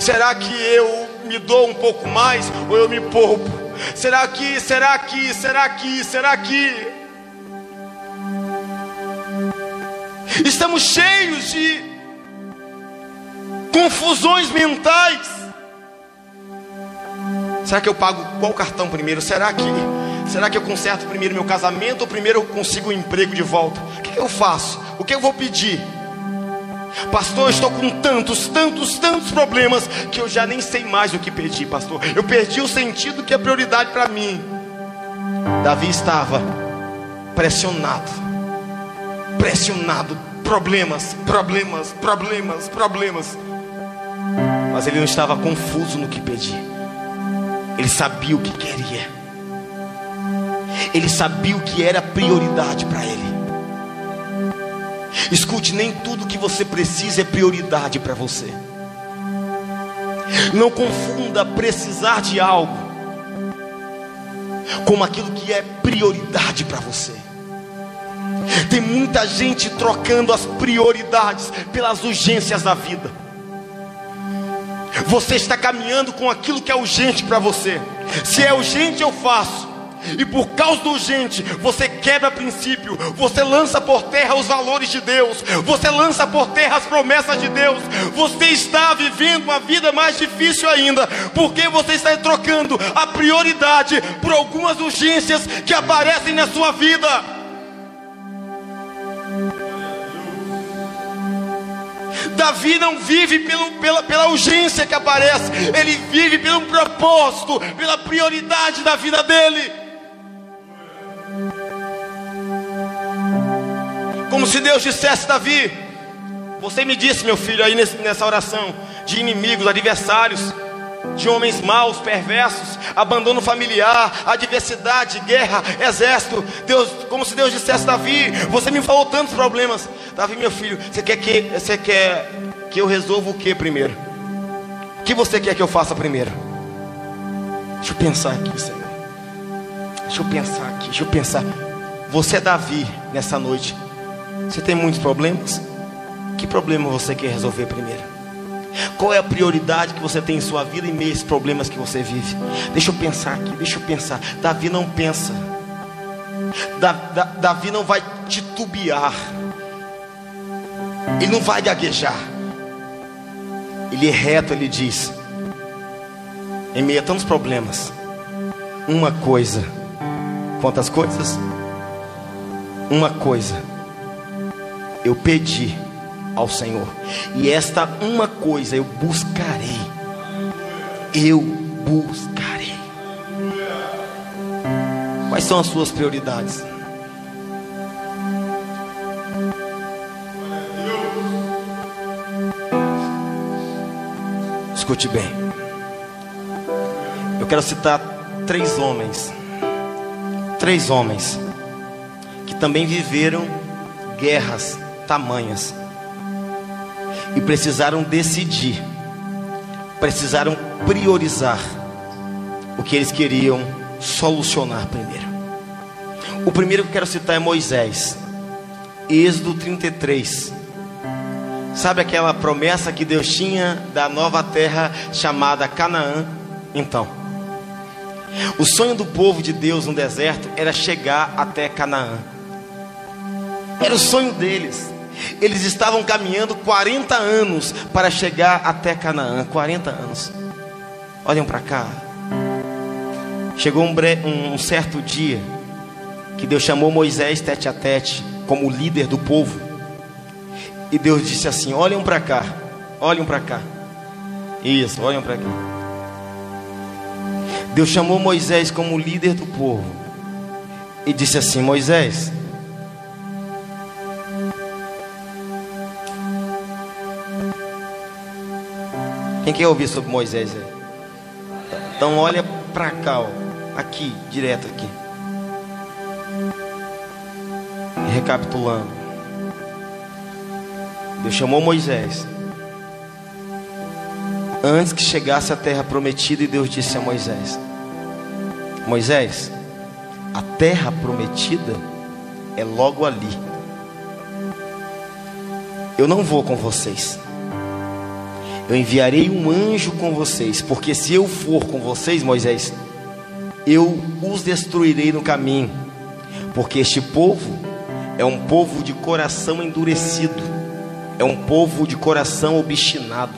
Será que eu me dou um pouco mais ou eu me poupo? Será que, será que, será que, será que? Estamos cheios de confusões mentais. Será que eu pago qual cartão primeiro? Será que será que eu conserto primeiro meu casamento ou primeiro eu consigo um emprego de volta? O que, que eu faço? O que eu vou pedir? Pastor, eu estou com tantos, tantos, tantos problemas que eu já nem sei mais o que pedir, pastor. Eu perdi o sentido que é prioridade para mim. Davi estava pressionado, pressionado, problemas, problemas, problemas, problemas. Mas ele não estava confuso no que pedir. Ele sabia o que queria. Ele sabia o que era prioridade para ele. Escute, nem tudo que você precisa é prioridade para você. Não confunda precisar de algo como aquilo que é prioridade para você. Tem muita gente trocando as prioridades pelas urgências da vida. Você está caminhando com aquilo que é urgente para você. Se é urgente, eu faço e por causa do urgente, você quebra princípio, você lança por terra os valores de Deus, você lança por terra as promessas de Deus, você está vivendo uma vida mais difícil ainda, porque você está trocando a prioridade por algumas urgências que aparecem na sua vida. Davi não vive pelo, pela, pela urgência que aparece, ele vive pelo propósito, pela prioridade da vida dele. Como se Deus dissesse, Davi, você me disse, meu filho, aí nessa oração, de inimigos, adversários, de homens maus, perversos, abandono familiar, adversidade, guerra, exército. Deus, como se Deus dissesse, Davi, você me falou tantos problemas. Davi, meu filho, você quer que você quer que eu resolva o que primeiro? O que você quer que eu faça primeiro? Deixa eu pensar aqui, Senhor. Deixa eu pensar aqui, deixa eu pensar. Você é Davi nessa noite. Você tem muitos problemas? Que problema você quer resolver primeiro? Qual é a prioridade que você tem em sua vida em meio a esses problemas que você vive? Deixa eu pensar aqui, deixa eu pensar. Davi não pensa. Da, da, Davi não vai titubear. Ele não vai gaguejar. Ele é reto, ele diz: em meio a tantos problemas, uma coisa. Quantas coisas? Uma coisa eu pedi ao Senhor, e esta uma coisa eu buscarei. Eu buscarei. Quais são as suas prioridades? Escute bem. Eu quero citar três homens. Três homens que também viveram guerras tamanhas. E precisaram decidir, precisaram priorizar o que eles queriam solucionar primeiro. O primeiro que eu quero citar é Moisés, Êxodo 33. Sabe aquela promessa que Deus tinha da nova terra chamada Canaã? Então, o sonho do povo de Deus no deserto era chegar até Canaã. Era o sonho deles. Eles estavam caminhando 40 anos para chegar até Canaã. 40 anos. Olhem para cá. Chegou um, um, certo dia que Deus chamou Moisés tete a tete como líder do povo. E Deus disse assim: Olhem para cá, olhem para cá. Isso, olhem para cá. Deus chamou Moisés como líder do povo e disse assim: Moisés, Quem quer ouvir sobre Moisés aí? Então olha para cá, ó. aqui, direto aqui. Recapitulando. Deus chamou Moisés. Antes que chegasse a terra prometida, e Deus disse a Moisés: Moisés, a terra prometida é logo ali. Eu não vou com vocês. Eu enviarei um anjo com vocês, porque se eu for com vocês, Moisés, eu os destruirei no caminho, porque este povo é um povo de coração endurecido, é um povo de coração obstinado.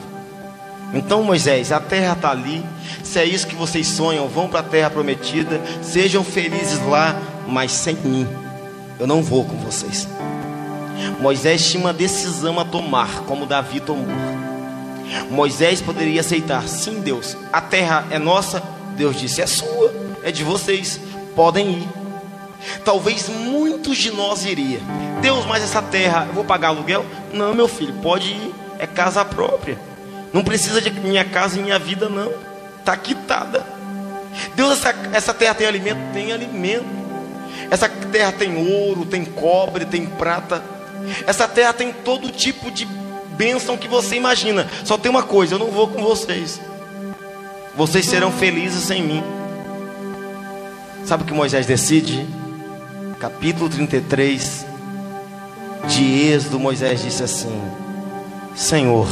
Então, Moisés, a terra está ali. Se é isso que vocês sonham, vão para a terra prometida. Sejam felizes lá, mas sem mim. Eu não vou com vocês. Moisés tinha uma decisão a tomar, como Davi tomou. Moisés poderia aceitar, sim, Deus, a terra é nossa. Deus disse: é sua, é de vocês, podem ir. Talvez muitos de nós iria. Deus, mas essa terra, eu vou pagar aluguel? Não, meu filho, pode ir, é casa própria. Não precisa de minha casa e minha vida, não. Está quitada. Deus, essa, essa terra tem alimento? Tem alimento. Essa terra tem ouro, tem cobre, tem prata. Essa terra tem todo tipo de bênção que você imagina. Só tem uma coisa: eu não vou com vocês. Vocês serão felizes sem mim. Sabe o que Moisés decide? Capítulo 33 de Êxodo, Moisés disse assim: Senhor,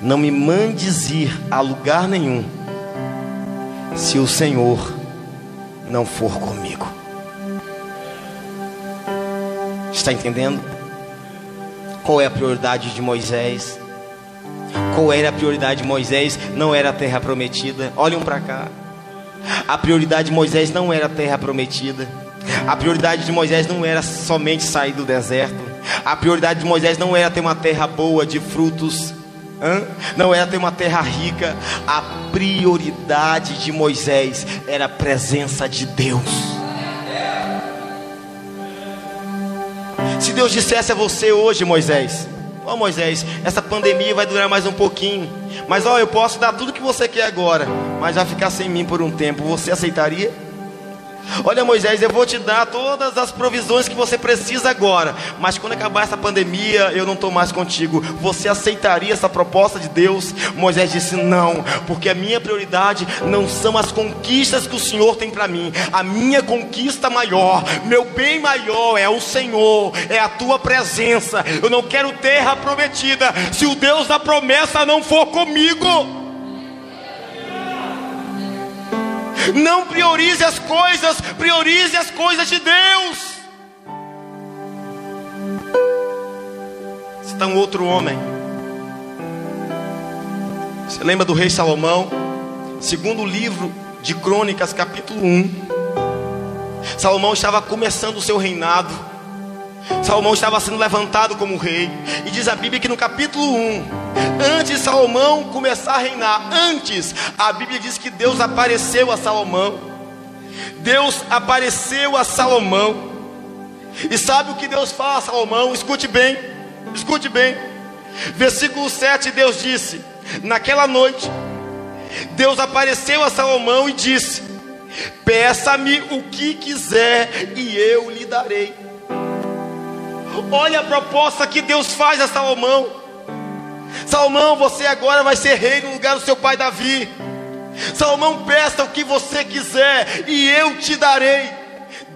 não me mandes ir a lugar nenhum, se o Senhor não for comigo. Está entendendo? Qual é a prioridade de Moisés? Qual era a prioridade de Moisés? Não era a terra prometida. Olhem para cá. A prioridade de Moisés não era a terra prometida. A prioridade de Moisés não era somente sair do deserto. A prioridade de Moisés não era ter uma terra boa de frutos. Hã? Não era ter uma terra rica. A prioridade de Moisés era a presença de Deus. Se Deus dissesse a você hoje, Moisés, ó oh, Moisés, essa pandemia vai durar mais um pouquinho, mas ó, oh, eu posso dar tudo que você quer agora, mas vai ficar sem mim por um tempo, você aceitaria? Olha, Moisés, eu vou te dar todas as provisões que você precisa agora, mas quando acabar essa pandemia, eu não estou mais contigo. Você aceitaria essa proposta de Deus? Moisés disse: Não, porque a minha prioridade não são as conquistas que o Senhor tem para mim, a minha conquista maior, meu bem maior é o Senhor, é a tua presença. Eu não quero terra prometida se o Deus da promessa não for comigo. Não priorize as coisas, priorize as coisas de Deus. Está um outro homem. Você lembra do rei Salomão? Segundo o livro de Crônicas, capítulo 1. Salomão estava começando o seu reinado. Salomão estava sendo levantado como rei. E diz a Bíblia que no capítulo 1, antes de Salomão começar a reinar, antes, a Bíblia diz que Deus apareceu a Salomão. Deus apareceu a Salomão. E sabe o que Deus fala a Salomão? Escute bem, escute bem. Versículo 7, Deus disse: Naquela noite, Deus apareceu a Salomão e disse: Peça-me o que quiser e eu lhe darei. Olha a proposta que Deus faz a Salomão. Salomão, você agora vai ser rei no lugar do seu pai Davi. Salomão, peça o que você quiser e eu te darei.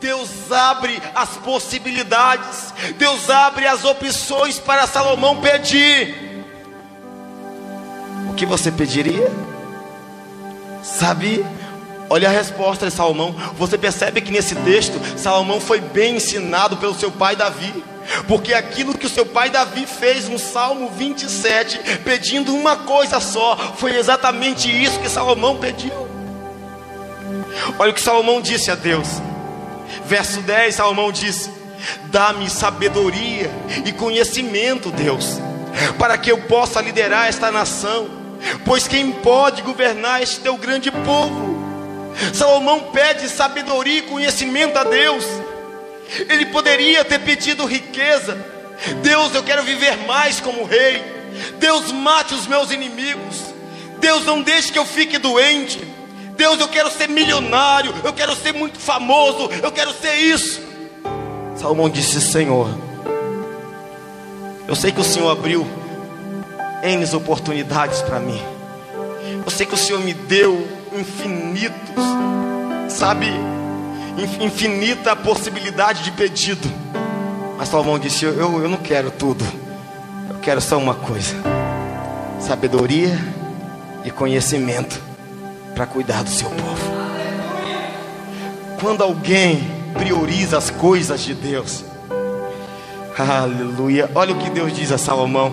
Deus abre as possibilidades, Deus abre as opções para Salomão pedir. O que você pediria? Sabe? Olha a resposta de Salomão. Você percebe que nesse texto, Salomão foi bem ensinado pelo seu pai Davi. Porque aquilo que o seu pai Davi fez no Salmo 27, pedindo uma coisa só, foi exatamente isso que Salomão pediu. Olha o que Salomão disse a Deus. Verso 10, Salomão disse: Dá-me sabedoria e conhecimento, Deus, para que eu possa liderar esta nação, pois quem pode governar este teu grande povo? Salomão pede sabedoria e conhecimento a Deus. Ele poderia ter pedido riqueza. Deus, eu quero viver mais como rei. Deus, mate os meus inimigos. Deus, não deixe que eu fique doente. Deus, eu quero ser milionário, eu quero ser muito famoso, eu quero ser isso. Salomão disse: Senhor, eu sei que o Senhor abriu N oportunidades para mim. Eu sei que o Senhor me deu infinitos, sabe, infinita possibilidade de pedido. Mas Salomão disse: eu, eu não quero tudo, eu quero só uma coisa: sabedoria e conhecimento para cuidar do seu povo. Quando alguém prioriza as coisas de Deus, aleluia. Olha o que Deus diz a Salomão,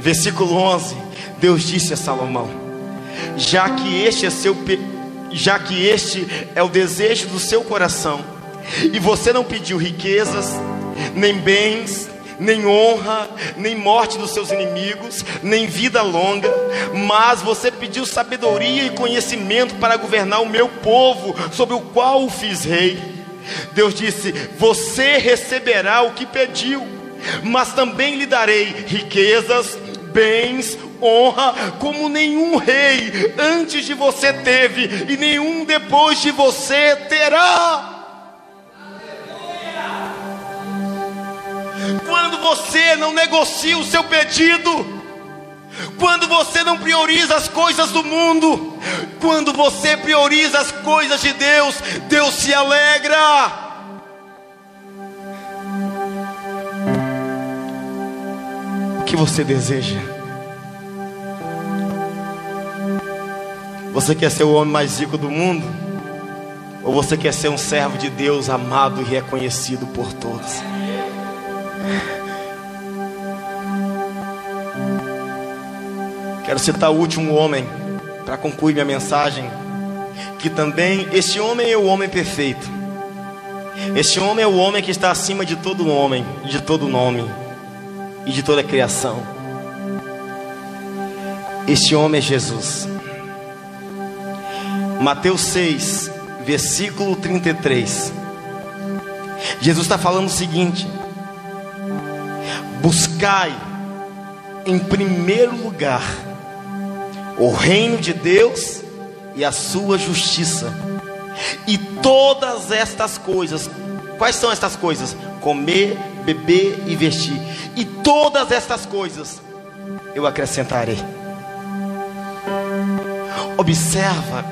versículo 11. Deus disse a Salomão: Já que este é seu já que este é o desejo do seu coração, e você não pediu riquezas, nem bens, nem honra, nem morte dos seus inimigos, nem vida longa, mas você pediu sabedoria e conhecimento para governar o meu povo, sobre o qual o fiz rei. Deus disse: Você receberá o que pediu, mas também lhe darei riquezas, bens, honra, como nenhum rei antes de você teve, e nenhum depois de você terá. Quando você não negocia o seu pedido, quando você não prioriza as coisas do mundo, quando você prioriza as coisas de Deus, Deus se alegra. O que você deseja? Você quer ser o homem mais rico do mundo? Ou você quer ser um servo de Deus amado e reconhecido por todos? Quero citar o último homem para concluir minha mensagem, que também este homem é o homem perfeito. Este homem é o homem que está acima de todo homem, de todo nome e de toda criação. Este homem é Jesus. Mateus 6, versículo 33. Jesus está falando o seguinte: Buscai em primeiro lugar o reino de Deus e a sua justiça, e todas estas coisas, quais são estas coisas? Comer, beber e vestir, e todas estas coisas eu acrescentarei. Observa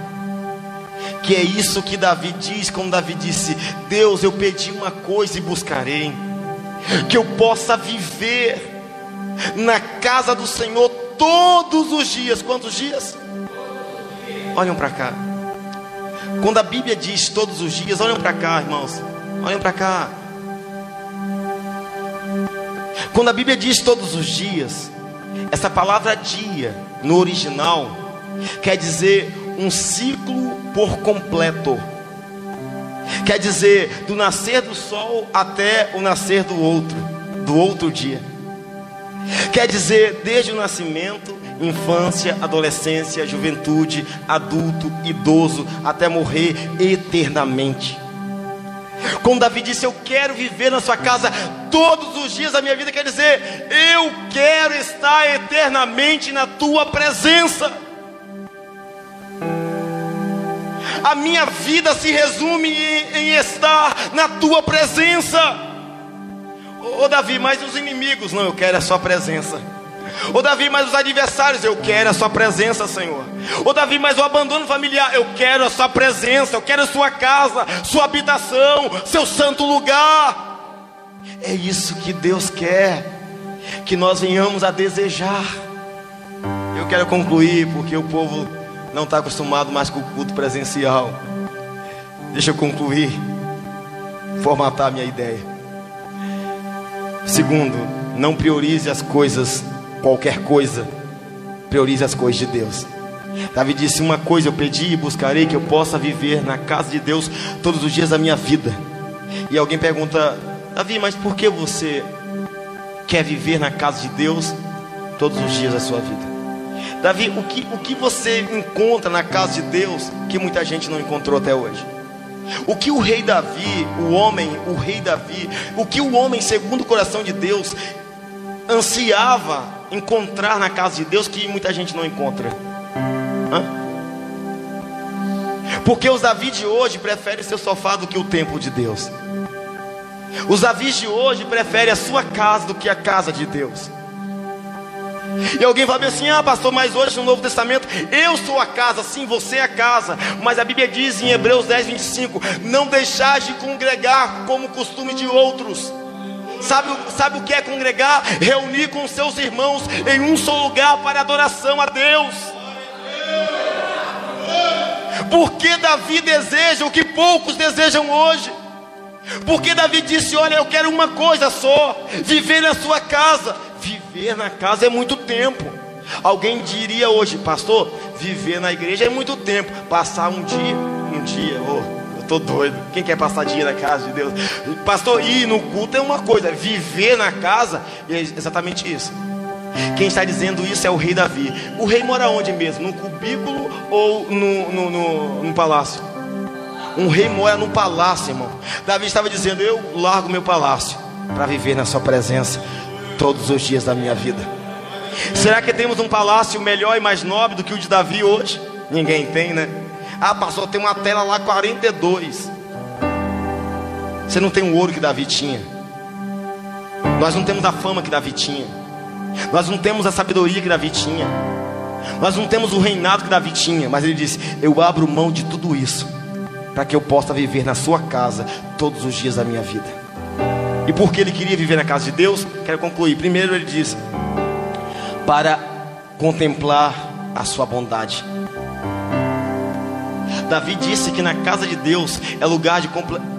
que é isso que Davi diz, como Davi disse: Deus, eu pedi uma coisa e buscarei que eu possa viver na casa do Senhor todos os dias. Quantos dias? Olhem para cá. Quando a Bíblia diz todos os dias, olhem para cá, irmãos. Olhem para cá. Quando a Bíblia diz todos os dias, essa palavra dia no original quer dizer um ciclo por completo. Quer dizer, do nascer do sol até o nascer do outro, do outro dia. Quer dizer, desde o nascimento, infância, adolescência, juventude, adulto, idoso, até morrer eternamente. Como Davi disse, eu quero viver na sua casa todos os dias da minha vida, quer dizer, eu quero estar eternamente na tua presença. A minha vida se resume em, em estar na tua presença. Ô Davi, mas os inimigos, não, eu quero a sua presença. Ô Davi, mas os adversários, eu quero a sua presença, Senhor. Ô Davi, mas o abandono familiar, eu quero a sua presença, eu quero a sua casa, sua habitação, seu santo lugar. É isso que Deus quer, que nós venhamos a desejar. Eu quero concluir, porque o povo não está acostumado mais com o culto presencial. Deixa eu concluir, formatar minha ideia. Segundo, não priorize as coisas, qualquer coisa, priorize as coisas de Deus. Davi disse: Uma coisa eu pedi e buscarei que eu possa viver na casa de Deus todos os dias da minha vida. E alguém pergunta: Davi, mas por que você quer viver na casa de Deus todos os dias da sua vida? Davi, o que, o que você encontra na casa de Deus que muita gente não encontrou até hoje? O que o rei Davi, o homem, o rei Davi, o que o homem segundo o coração de Deus ansiava encontrar na casa de Deus que muita gente não encontra? Hã? Porque os Davi de hoje preferem seu sofá do que o templo de Deus. Os Davi de hoje preferem a sua casa do que a casa de Deus. E alguém vai assim: Ah, pastor, mas hoje no Novo Testamento eu sou a casa, sim, você é a casa. Mas a Bíblia diz em Hebreus 10, 25: Não deixais de congregar como costume de outros. Sabe, sabe o que é congregar? Reunir com seus irmãos em um só lugar para adoração a Deus. Porque Davi deseja o que poucos desejam hoje. Porque Davi disse: Olha, eu quero uma coisa só: viver na sua casa. Viver na casa é muito tempo. Alguém diria hoje, pastor, viver na igreja é muito tempo. Passar um dia, um dia, oh, eu estou doido. Quem quer passar dia na casa de Deus? Pastor, ir no culto é uma coisa, viver na casa é exatamente isso. Quem está dizendo isso é o rei Davi. O rei mora onde mesmo? No cubículo ou no, no, no, no palácio? Um rei mora no palácio, irmão. Davi estava dizendo: Eu largo meu palácio para viver na Sua presença todos os dias da minha vida. Será que temos um palácio melhor e mais nobre do que o de Davi hoje? Ninguém tem, né? Ah, pastor, tem uma tela lá 42. Você não tem o ouro que Davi tinha. Nós não temos a fama que Davi tinha. Nós não temos a sabedoria que Davi tinha. Nós não temos o reinado que Davi tinha. Mas ele disse: Eu abro mão de tudo isso para que eu possa viver na sua casa todos os dias da minha vida. E porque ele queria viver na casa de Deus, quero concluir. Primeiro ele diz: para contemplar a sua bondade. Davi disse que na casa de Deus é lugar de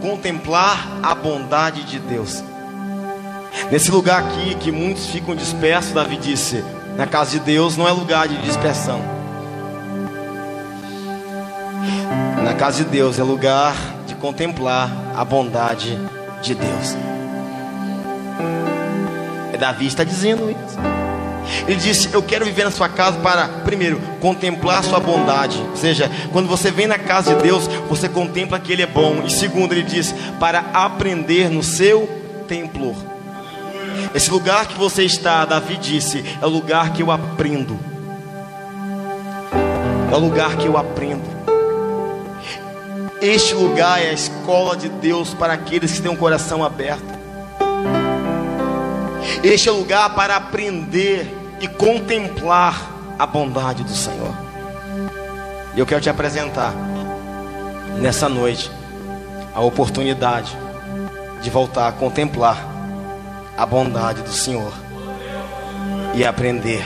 contemplar a bondade de Deus. Nesse lugar aqui que muitos ficam dispersos, Davi disse: na casa de Deus não é lugar de dispersão. Casa de Deus é lugar de contemplar a bondade de Deus. É Davi está dizendo isso. Ele disse: Eu quero viver na sua casa para, primeiro, contemplar a sua bondade. Ou seja, quando você vem na casa de Deus, você contempla que Ele é bom. E segundo, ele diz: Para aprender no seu templo. Esse lugar que você está, Davi disse, é o lugar que eu aprendo. É o lugar que eu aprendo. Este lugar é a escola de Deus para aqueles que têm um coração aberto. Este é o lugar para aprender e contemplar a bondade do Senhor. E eu quero te apresentar nessa noite a oportunidade de voltar a contemplar a bondade do Senhor e aprender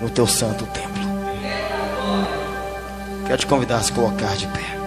no teu santo templo. Quero te convidar a se colocar de pé.